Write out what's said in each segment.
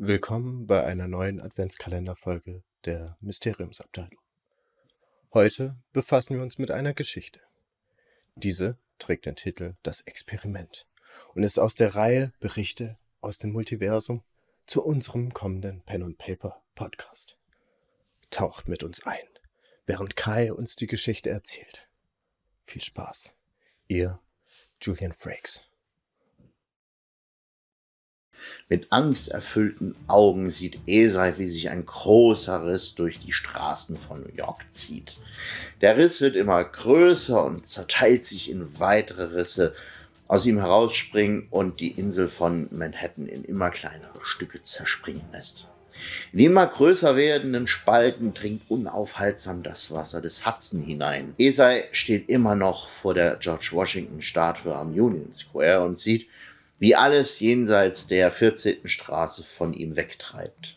Willkommen bei einer neuen Adventskalenderfolge der Mysteriumsabteilung. Heute befassen wir uns mit einer Geschichte. Diese trägt den Titel Das Experiment und ist aus der Reihe Berichte aus dem Multiversum zu unserem kommenden Pen and Paper Podcast. Taucht mit uns ein, während Kai uns die Geschichte erzählt. Viel Spaß. Ihr Julian Frakes. Mit angsterfüllten Augen sieht Esai, wie sich ein großer Riss durch die Straßen von New York zieht. Der Riss wird immer größer und zerteilt sich in weitere Risse, aus ihm herausspringen und die Insel von Manhattan in immer kleinere Stücke zerspringen lässt. In immer größer werdenden Spalten dringt unaufhaltsam das Wasser des Hudson hinein. Esai steht immer noch vor der George Washington Statue am Union Square und sieht, wie alles jenseits der 14. Straße von ihm wegtreibt.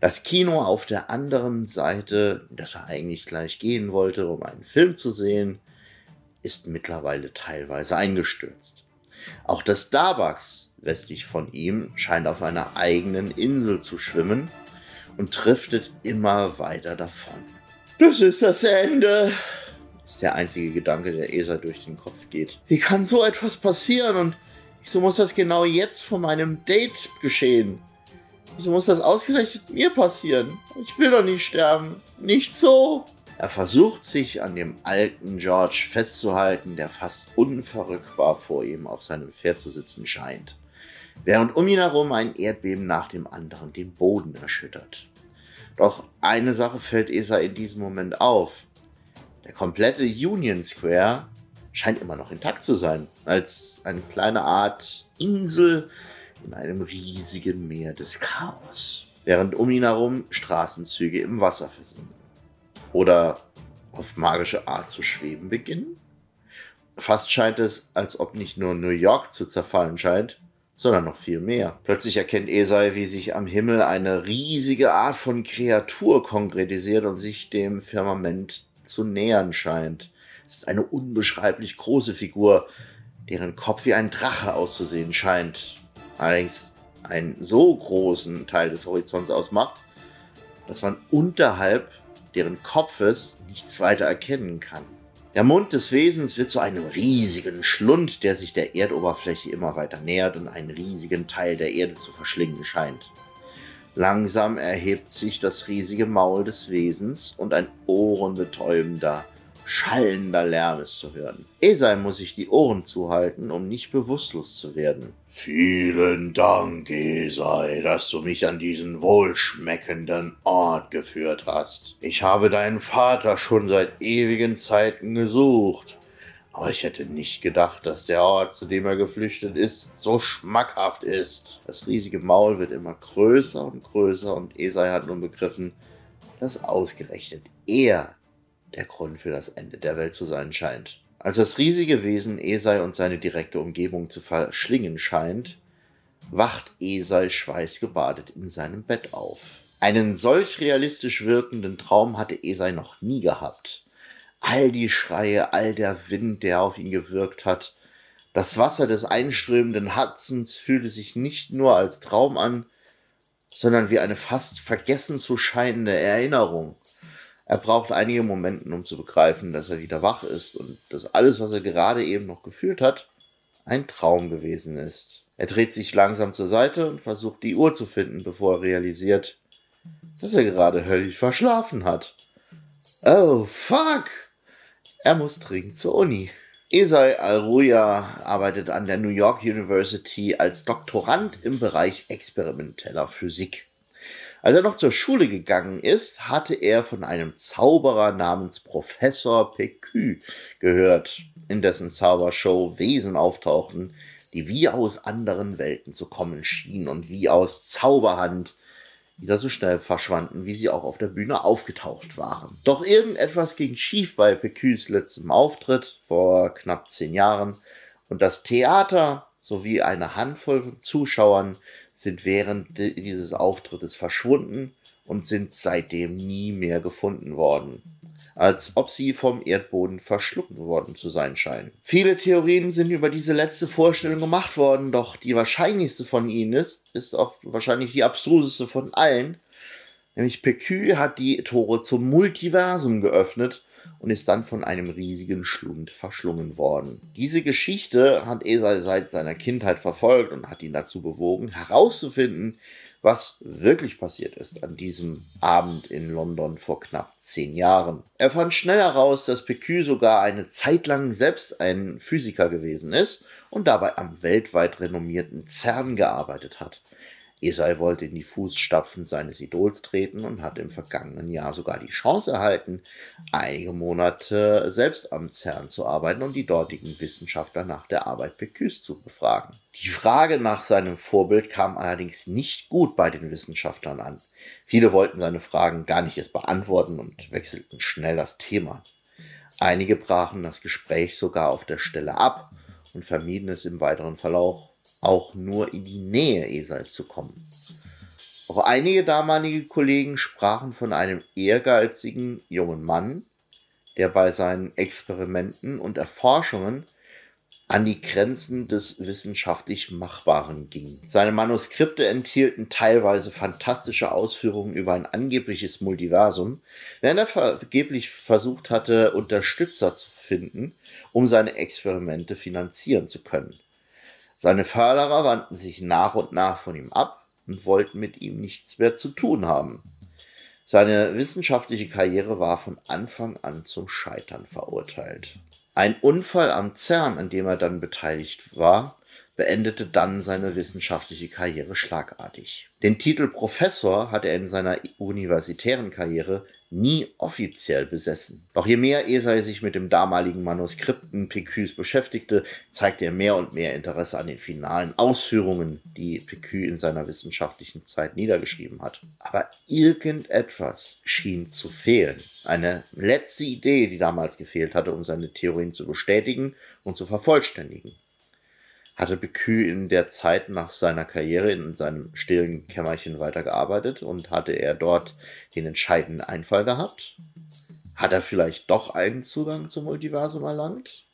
Das Kino auf der anderen Seite, das er eigentlich gleich gehen wollte, um einen Film zu sehen, ist mittlerweile teilweise eingestürzt. Auch das Starbucks westlich von ihm scheint auf einer eigenen Insel zu schwimmen und driftet immer weiter davon. Das ist das Ende, ist der einzige Gedanke, der Esa durch den Kopf geht. Wie kann so etwas passieren und wieso muss das genau jetzt vor meinem Date geschehen? Wieso muss das ausgerechnet mir passieren? Ich will doch nicht sterben. Nicht so. Er versucht sich an dem alten George festzuhalten, der fast unverrückbar vor ihm auf seinem Pferd zu sitzen scheint, während um ihn herum ein Erdbeben nach dem anderen den Boden erschüttert. Doch eine Sache fällt Esa in diesem Moment auf. Der komplette Union Square scheint immer noch intakt zu sein, als eine kleine Art Insel in einem riesigen Meer des Chaos, während um ihn herum Straßenzüge im Wasser versinken oder auf magische Art zu schweben beginnen. Fast scheint es, als ob nicht nur New York zu zerfallen scheint, sondern noch viel mehr. Plötzlich erkennt Esai, wie sich am Himmel eine riesige Art von Kreatur konkretisiert und sich dem Firmament zu nähern scheint. Ist eine unbeschreiblich große Figur, deren Kopf wie ein Drache auszusehen scheint. Allerdings einen so großen Teil des Horizonts ausmacht, dass man unterhalb deren Kopfes nichts weiter erkennen kann. Der Mund des Wesens wird zu einem riesigen Schlund, der sich der Erdoberfläche immer weiter nähert und einen riesigen Teil der Erde zu verschlingen scheint. Langsam erhebt sich das riesige Maul des Wesens und ein ohrenbetäubender, schallender Lärm ist zu hören. Esai muss sich die Ohren zuhalten, um nicht bewusstlos zu werden. Vielen Dank, Esai, dass du mich an diesen wohlschmeckenden Ort geführt hast. Ich habe deinen Vater schon seit ewigen Zeiten gesucht. Aber ich hätte nicht gedacht, dass der Ort, zu dem er geflüchtet ist, so schmackhaft ist. Das riesige Maul wird immer größer und größer und Esai hat nun begriffen, dass ausgerechnet er der Grund für das Ende der Welt zu sein scheint. Als das riesige Wesen Esai und seine direkte Umgebung zu verschlingen scheint, wacht Esai schweißgebadet in seinem Bett auf. Einen solch realistisch wirkenden Traum hatte Esai noch nie gehabt. All die Schreie, all der Wind, der auf ihn gewirkt hat, das Wasser des einströmenden Hudsons fühlte sich nicht nur als Traum an, sondern wie eine fast vergessen zu scheinende Erinnerung. Er braucht einige Momente, um zu begreifen, dass er wieder wach ist und dass alles, was er gerade eben noch gefühlt hat, ein Traum gewesen ist. Er dreht sich langsam zur Seite und versucht die Uhr zu finden, bevor er realisiert, dass er gerade höllisch verschlafen hat. Oh, fuck! Er muss dringend zur Uni. Esai Alruya arbeitet an der New York University als Doktorand im Bereich experimenteller Physik. Als er noch zur Schule gegangen ist, hatte er von einem Zauberer namens Professor Pecu gehört, in dessen Zaubershow Wesen auftauchten, die wie aus anderen Welten zu kommen schienen und wie aus Zauberhand wieder so schnell verschwanden, wie sie auch auf der Bühne aufgetaucht waren. Doch irgendetwas ging schief bei Pecus letztem Auftritt vor knapp zehn Jahren und das Theater sowie eine Handvoll von Zuschauern sind während dieses Auftrittes verschwunden und sind seitdem nie mehr gefunden worden. als ob sie vom Erdboden verschluckt worden zu sein scheinen. Viele Theorien sind über diese letzte Vorstellung gemacht worden, doch die wahrscheinlichste von ihnen ist, ist auch wahrscheinlich die abstruseste von allen, nämlich Pekü hat die Tore zum Multiversum geöffnet und ist dann von einem riesigen Schlund verschlungen worden. Diese Geschichte hat Esai seit seiner Kindheit verfolgt und hat ihn dazu bewogen, herauszufinden, was wirklich passiert ist an diesem Abend in London vor knapp zehn Jahren. Er fand schnell heraus, dass Pecue sogar eine Zeit lang selbst ein Physiker gewesen ist und dabei am weltweit renommierten CERN gearbeitet hat. Esai wollte in die Fußstapfen seines Idols treten und hat im vergangenen Jahr sogar die Chance erhalten, einige Monate selbst am CERN zu arbeiten und die dortigen Wissenschaftler nach der Arbeit Pecus zu befragen. Die Frage nach seinem Vorbild kam allerdings nicht gut bei den Wissenschaftlern an. Viele wollten seine Fragen gar nicht erst beantworten und wechselten schnell das Thema. Einige brachen das Gespräch sogar auf der Stelle ab und vermieden es im weiteren Verlauf auch nur in die Nähe Esais zu kommen. Auch einige damalige Kollegen sprachen von einem ehrgeizigen jungen Mann, der bei seinen Experimenten und Erforschungen an die Grenzen des wissenschaftlich Machbaren ging. Seine Manuskripte enthielten teilweise fantastische Ausführungen über ein angebliches Multiversum, während er vergeblich versucht hatte, Unterstützer zu finden, um seine Experimente finanzieren zu können. Seine Förderer wandten sich nach und nach von ihm ab und wollten mit ihm nichts mehr zu tun haben. Seine wissenschaftliche Karriere war von Anfang an zum Scheitern verurteilt. Ein Unfall am CERN, an dem er dann beteiligt war, beendete dann seine wissenschaftliche Karriere schlagartig. Den Titel Professor hat er in seiner universitären Karriere nie offiziell besessen. Doch je mehr Esai sich mit dem damaligen Manuskripten PQs beschäftigte, zeigte er mehr und mehr Interesse an den finalen Ausführungen, die PQ in seiner wissenschaftlichen Zeit niedergeschrieben hat. Aber irgendetwas schien zu fehlen. Eine letzte Idee, die damals gefehlt hatte, um seine Theorien zu bestätigen und zu vervollständigen hatte Becue in der Zeit nach seiner Karriere in seinem stillen Kämmerchen weitergearbeitet und hatte er dort den entscheidenden Einfall gehabt? Hat er vielleicht doch einen Zugang zum Multiversum erlangt?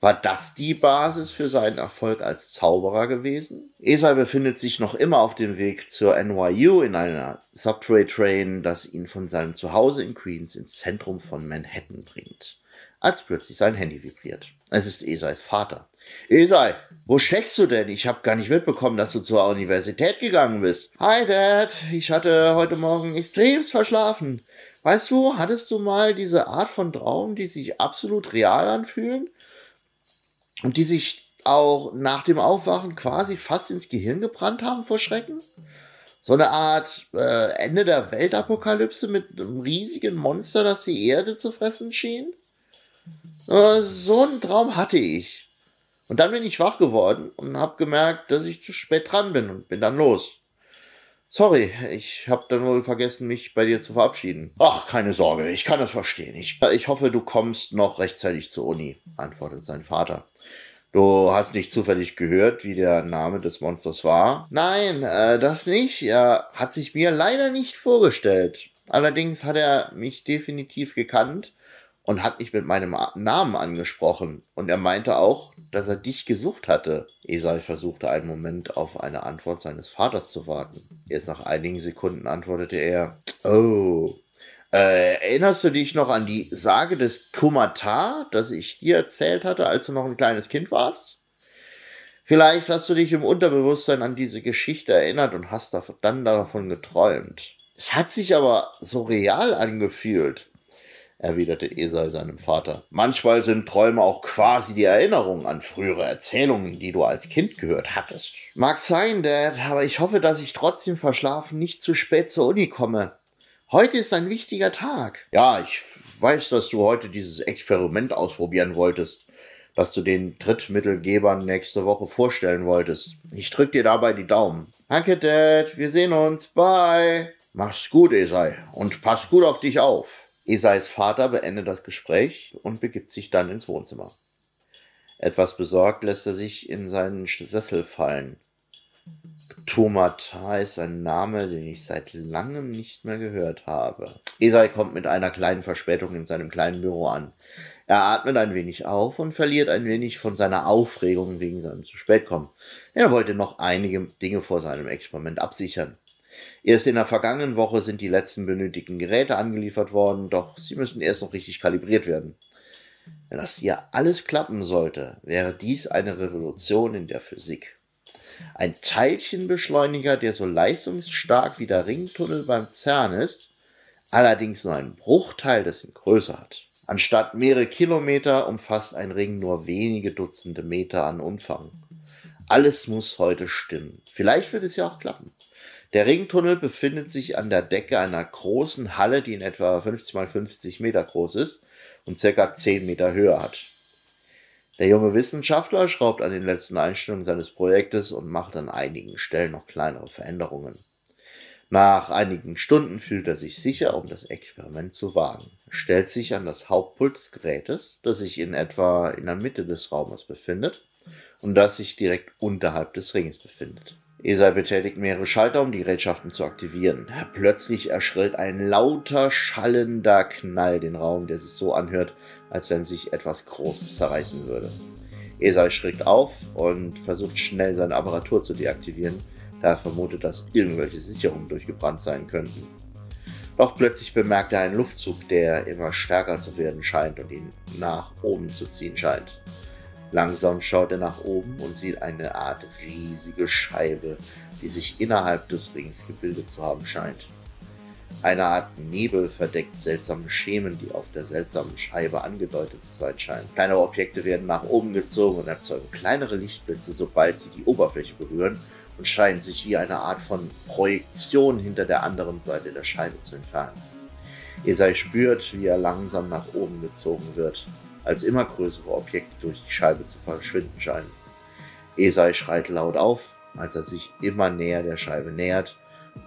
War das die Basis für seinen Erfolg als Zauberer gewesen? Esai befindet sich noch immer auf dem Weg zur NYU in einer Subway Train, das ihn von seinem Zuhause in Queens ins Zentrum von Manhattan bringt, als plötzlich sein Handy vibriert. Es ist Esais Vater. Esai, wo steckst du denn? Ich habe gar nicht mitbekommen, dass du zur Universität gegangen bist. Hi Dad, ich hatte heute Morgen extremst verschlafen. Weißt du, hattest du mal diese Art von Traum, die sich absolut real anfühlen und die sich auch nach dem Aufwachen quasi fast ins Gehirn gebrannt haben vor Schrecken? So eine Art äh, Ende der Weltapokalypse mit einem riesigen Monster, das die Erde zu fressen schien? Äh, so einen Traum hatte ich. Und dann bin ich wach geworden und habe gemerkt, dass ich zu spät dran bin und bin dann los. Sorry, ich habe dann wohl vergessen, mich bei dir zu verabschieden. Ach, keine Sorge, ich kann das verstehen. Ich, ich hoffe, du kommst noch rechtzeitig zur Uni, antwortet sein Vater. Du hast nicht zufällig gehört, wie der Name des Monsters war? Nein, äh, das nicht. Er hat sich mir leider nicht vorgestellt. Allerdings hat er mich definitiv gekannt und hat mich mit meinem Namen angesprochen. Und er meinte auch, dass er dich gesucht hatte. Esai versuchte einen Moment auf eine Antwort seines Vaters zu warten. Erst nach einigen Sekunden antwortete er, Oh, äh, erinnerst du dich noch an die Sage des Kumata, das ich dir erzählt hatte, als du noch ein kleines Kind warst? Vielleicht hast du dich im Unterbewusstsein an diese Geschichte erinnert und hast dann davon geträumt. Es hat sich aber so real angefühlt erwiderte Esai seinem Vater. Manchmal sind Träume auch quasi die Erinnerung an frühere Erzählungen, die du als Kind gehört hattest. Mag sein, Dad, aber ich hoffe, dass ich trotzdem verschlafen nicht zu spät zur Uni komme. Heute ist ein wichtiger Tag. Ja, ich weiß, dass du heute dieses Experiment ausprobieren wolltest, das du den Drittmittelgebern nächste Woche vorstellen wolltest. Ich drück dir dabei die Daumen. Danke, Dad. Wir sehen uns. Bye. Mach's gut, Esai. Und pass gut auf dich auf. Esais Vater beendet das Gespräch und begibt sich dann ins Wohnzimmer. Etwas besorgt lässt er sich in seinen Sessel fallen. Tomata ist ein Name, den ich seit langem nicht mehr gehört habe. Esai kommt mit einer kleinen Verspätung in seinem kleinen Büro an. Er atmet ein wenig auf und verliert ein wenig von seiner Aufregung wegen seinem zu spät kommen. Er wollte noch einige Dinge vor seinem Experiment absichern. Erst in der vergangenen Woche sind die letzten benötigten Geräte angeliefert worden, doch sie müssen erst noch richtig kalibriert werden. Wenn das hier alles klappen sollte, wäre dies eine Revolution in der Physik. Ein Teilchenbeschleuniger, der so leistungsstark wie der Ringtunnel beim CERN ist, allerdings nur einen Bruchteil dessen Größe hat. Anstatt mehrere Kilometer umfasst ein Ring nur wenige Dutzende Meter an Umfang. Alles muss heute stimmen. Vielleicht wird es ja auch klappen. Der Ringtunnel befindet sich an der Decke einer großen Halle, die in etwa 50 mal 50 Meter groß ist und circa 10 Meter Höhe hat. Der junge Wissenschaftler schraubt an den letzten Einstellungen seines Projektes und macht an einigen Stellen noch kleinere Veränderungen. Nach einigen Stunden fühlt er sich sicher, um das Experiment zu wagen. Er stellt sich an das Hauptpult des Gerätes, das sich in etwa in der Mitte des Raumes befindet und das sich direkt unterhalb des Ringes befindet. ESA betätigt mehrere Schalter, um die Gerätschaften zu aktivieren. Plötzlich erschrillt ein lauter, schallender Knall den Raum, der sich so anhört, als wenn sich etwas Großes zerreißen würde. ESA schreckt auf und versucht schnell seine Apparatur zu deaktivieren, da er vermutet, dass irgendwelche Sicherungen durchgebrannt sein könnten. Doch plötzlich bemerkt er einen Luftzug, der immer stärker zu werden scheint und ihn nach oben zu ziehen scheint. Langsam schaut er nach oben und sieht eine Art riesige Scheibe, die sich innerhalb des Rings gebildet zu haben scheint. Eine Art Nebel verdeckt seltsame Schemen, die auf der seltsamen Scheibe angedeutet zu sein scheinen. Kleinere Objekte werden nach oben gezogen und erzeugen kleinere Lichtblitze, sobald sie die Oberfläche berühren und scheinen sich wie eine Art von Projektion hinter der anderen Seite der Scheibe zu entfernen. Esai spürt, wie er langsam nach oben gezogen wird als immer größere Objekte durch die Scheibe zu verschwinden scheinen. Esai schreit laut auf, als er sich immer näher der Scheibe nähert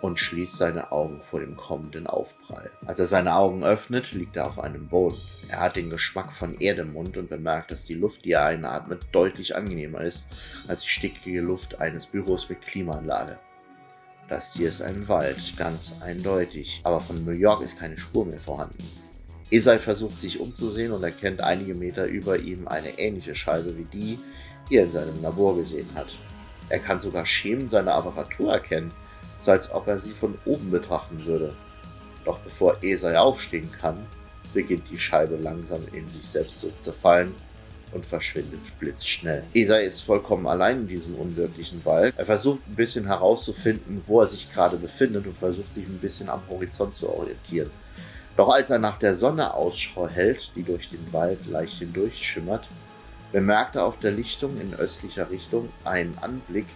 und schließt seine Augen vor dem kommenden Aufprall. Als er seine Augen öffnet, liegt er auf einem Boden. Er hat den Geschmack von Erde im Mund und bemerkt, dass die Luft, die er einatmet, deutlich angenehmer ist als die stickige Luft eines Büros mit Klimaanlage. Das hier ist ein Wald, ganz eindeutig, aber von New York ist keine Spur mehr vorhanden. Esai versucht sich umzusehen und erkennt einige Meter über ihm eine ähnliche Scheibe wie die, die er in seinem Labor gesehen hat. Er kann sogar Schemen seiner Apparatur erkennen, so als ob er sie von oben betrachten würde. Doch bevor Esai aufstehen kann, beginnt die Scheibe langsam in sich selbst zu zerfallen und verschwindet blitzschnell. Esai ist vollkommen allein in diesem unwirklichen Wald. Er versucht ein bisschen herauszufinden, wo er sich gerade befindet und versucht sich ein bisschen am Horizont zu orientieren. Doch als er nach der Sonne Ausschau hält, die durch den Wald leicht hindurchschimmert, bemerkt er auf der Lichtung in östlicher Richtung einen Anblick,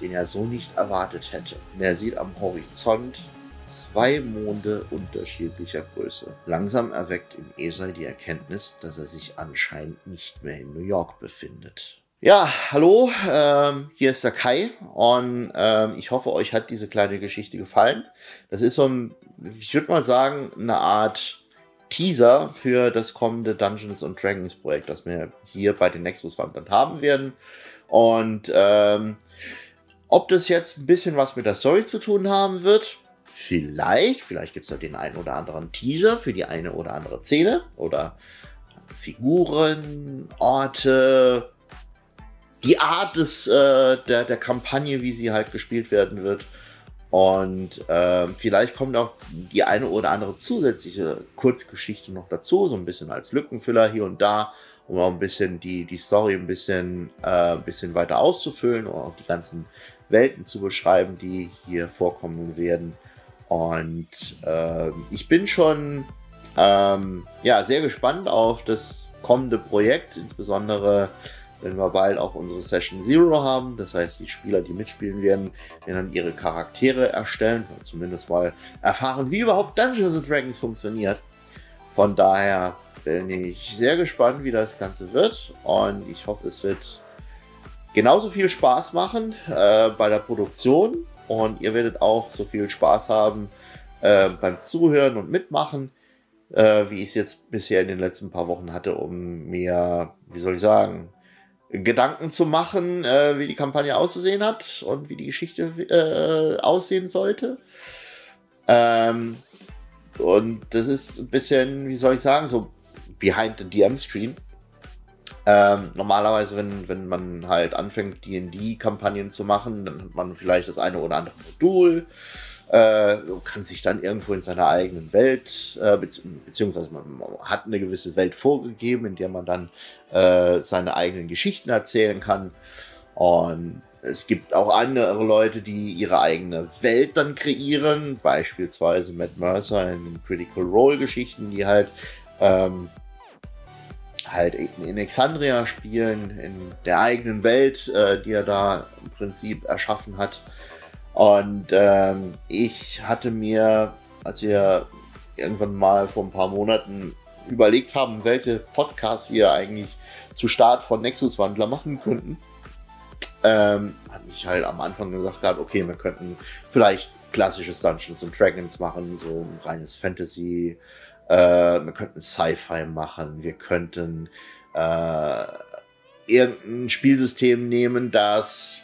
den er so nicht erwartet hätte. er sieht am Horizont zwei Monde unterschiedlicher Größe. Langsam erweckt in Esai die Erkenntnis, dass er sich anscheinend nicht mehr in New York befindet. Ja, hallo, ähm, hier ist der Kai und ähm, ich hoffe, euch hat diese kleine Geschichte gefallen. Das ist so ein, ich würde mal sagen, eine Art Teaser für das kommende Dungeons and Dragons Projekt, das wir hier bei den Nexus Wandern haben werden. Und ähm, ob das jetzt ein bisschen was mit der Story zu tun haben wird, vielleicht, vielleicht gibt es da den einen oder anderen Teaser für die eine oder andere Szene oder Figuren, Orte, die Art des, äh, der, der Kampagne, wie sie halt gespielt werden wird. Und äh, vielleicht kommt auch die eine oder andere zusätzliche Kurzgeschichte noch dazu, so ein bisschen als Lückenfüller hier und da, um auch ein bisschen die, die Story ein bisschen, äh, ein bisschen weiter auszufüllen und auch die ganzen Welten zu beschreiben, die hier vorkommen werden. Und äh, ich bin schon ähm, ja, sehr gespannt auf das kommende Projekt, insbesondere wenn wir bald auch unsere Session Zero haben. Das heißt, die Spieler, die mitspielen werden, werden dann ihre Charaktere erstellen, oder zumindest mal erfahren, wie überhaupt Dungeons Dragons funktioniert. Von daher bin ich sehr gespannt, wie das Ganze wird und ich hoffe, es wird genauso viel Spaß machen äh, bei der Produktion und ihr werdet auch so viel Spaß haben äh, beim Zuhören und Mitmachen, äh, wie ich es jetzt bisher in den letzten paar Wochen hatte, um mir, wie soll ich sagen, Gedanken zu machen, äh, wie die Kampagne auszusehen hat und wie die Geschichte äh, aussehen sollte. Ähm, und das ist ein bisschen, wie soll ich sagen, so behind the DM-Screen. Ähm, normalerweise, wenn, wenn man halt anfängt, DD-Kampagnen zu machen, dann hat man vielleicht das eine oder andere Modul, äh, kann sich dann irgendwo in seiner eigenen Welt, äh, bezieh beziehungsweise man hat eine gewisse Welt vorgegeben, in der man dann äh, seine eigenen Geschichten erzählen kann. Und es gibt auch andere Leute, die ihre eigene Welt dann kreieren, beispielsweise Matt Mercer in Critical Role Geschichten, die halt ähm, halt in Alexandria spielen, in der eigenen Welt, äh, die er da im Prinzip erschaffen hat. Und ähm, ich hatte mir, als wir irgendwann mal vor ein paar Monaten überlegt haben, welche Podcasts wir eigentlich zu Start von Nexus Wandler machen könnten, ähm, hatte ich halt am Anfang gesagt gehabt, okay, wir könnten vielleicht klassisches Dungeons and Dragons machen, so ein reines Fantasy, äh, wir könnten Sci-Fi machen, wir könnten äh, irgendein Spielsystem nehmen, das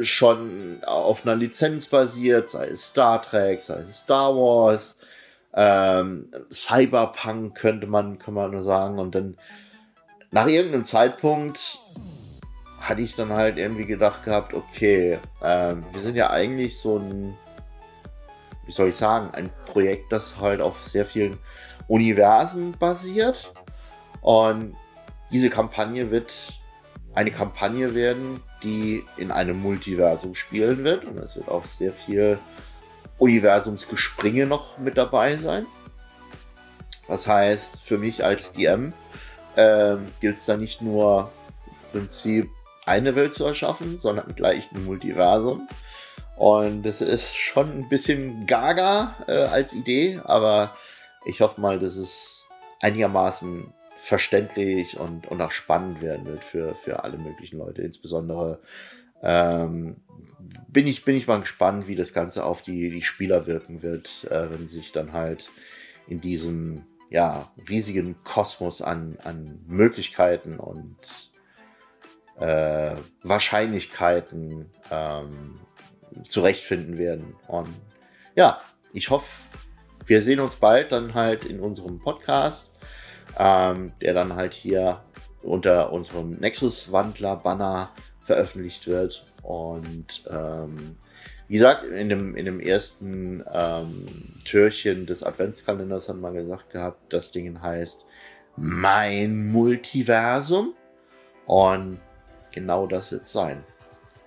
schon auf einer Lizenz basiert, sei es Star Trek, sei es Star Wars, ähm, Cyberpunk könnte man, kann man nur sagen. Und dann nach irgendeinem Zeitpunkt hatte ich dann halt irgendwie gedacht gehabt, okay, ähm, wir sind ja eigentlich so ein wie soll ich sagen, ein Projekt, das halt auf sehr vielen Universen basiert. Und diese Kampagne wird eine Kampagne werden, die in einem Multiversum spielen wird. Und es wird auch sehr viel Universumsgespringe noch mit dabei sein. Das heißt, für mich als DM äh, gilt es da nicht nur im Prinzip eine Welt zu erschaffen, sondern gleich ein Multiversum. Und es ist schon ein bisschen gaga äh, als Idee, aber ich hoffe mal, dass es einigermaßen verständlich und, und auch spannend werden wird für, für alle möglichen Leute. Insbesondere ähm, bin, ich, bin ich mal gespannt, wie das Ganze auf die, die Spieler wirken wird, äh, wenn sich dann halt in diesem ja, riesigen Kosmos an, an Möglichkeiten und äh, Wahrscheinlichkeiten ähm, zurechtfinden werden. Und ja, ich hoffe, wir sehen uns bald dann halt in unserem Podcast, ähm, der dann halt hier unter unserem Nexus-Wandler-Banner veröffentlicht wird. Und ähm, wie gesagt, in dem, in dem ersten ähm, Türchen des Adventskalenders hat man gesagt gehabt, das Ding heißt Mein Multiversum. Und genau das wird es sein.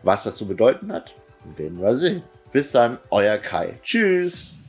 Was das zu bedeuten hat, werden wir sehen. Bis dann, euer Kai. Tschüss.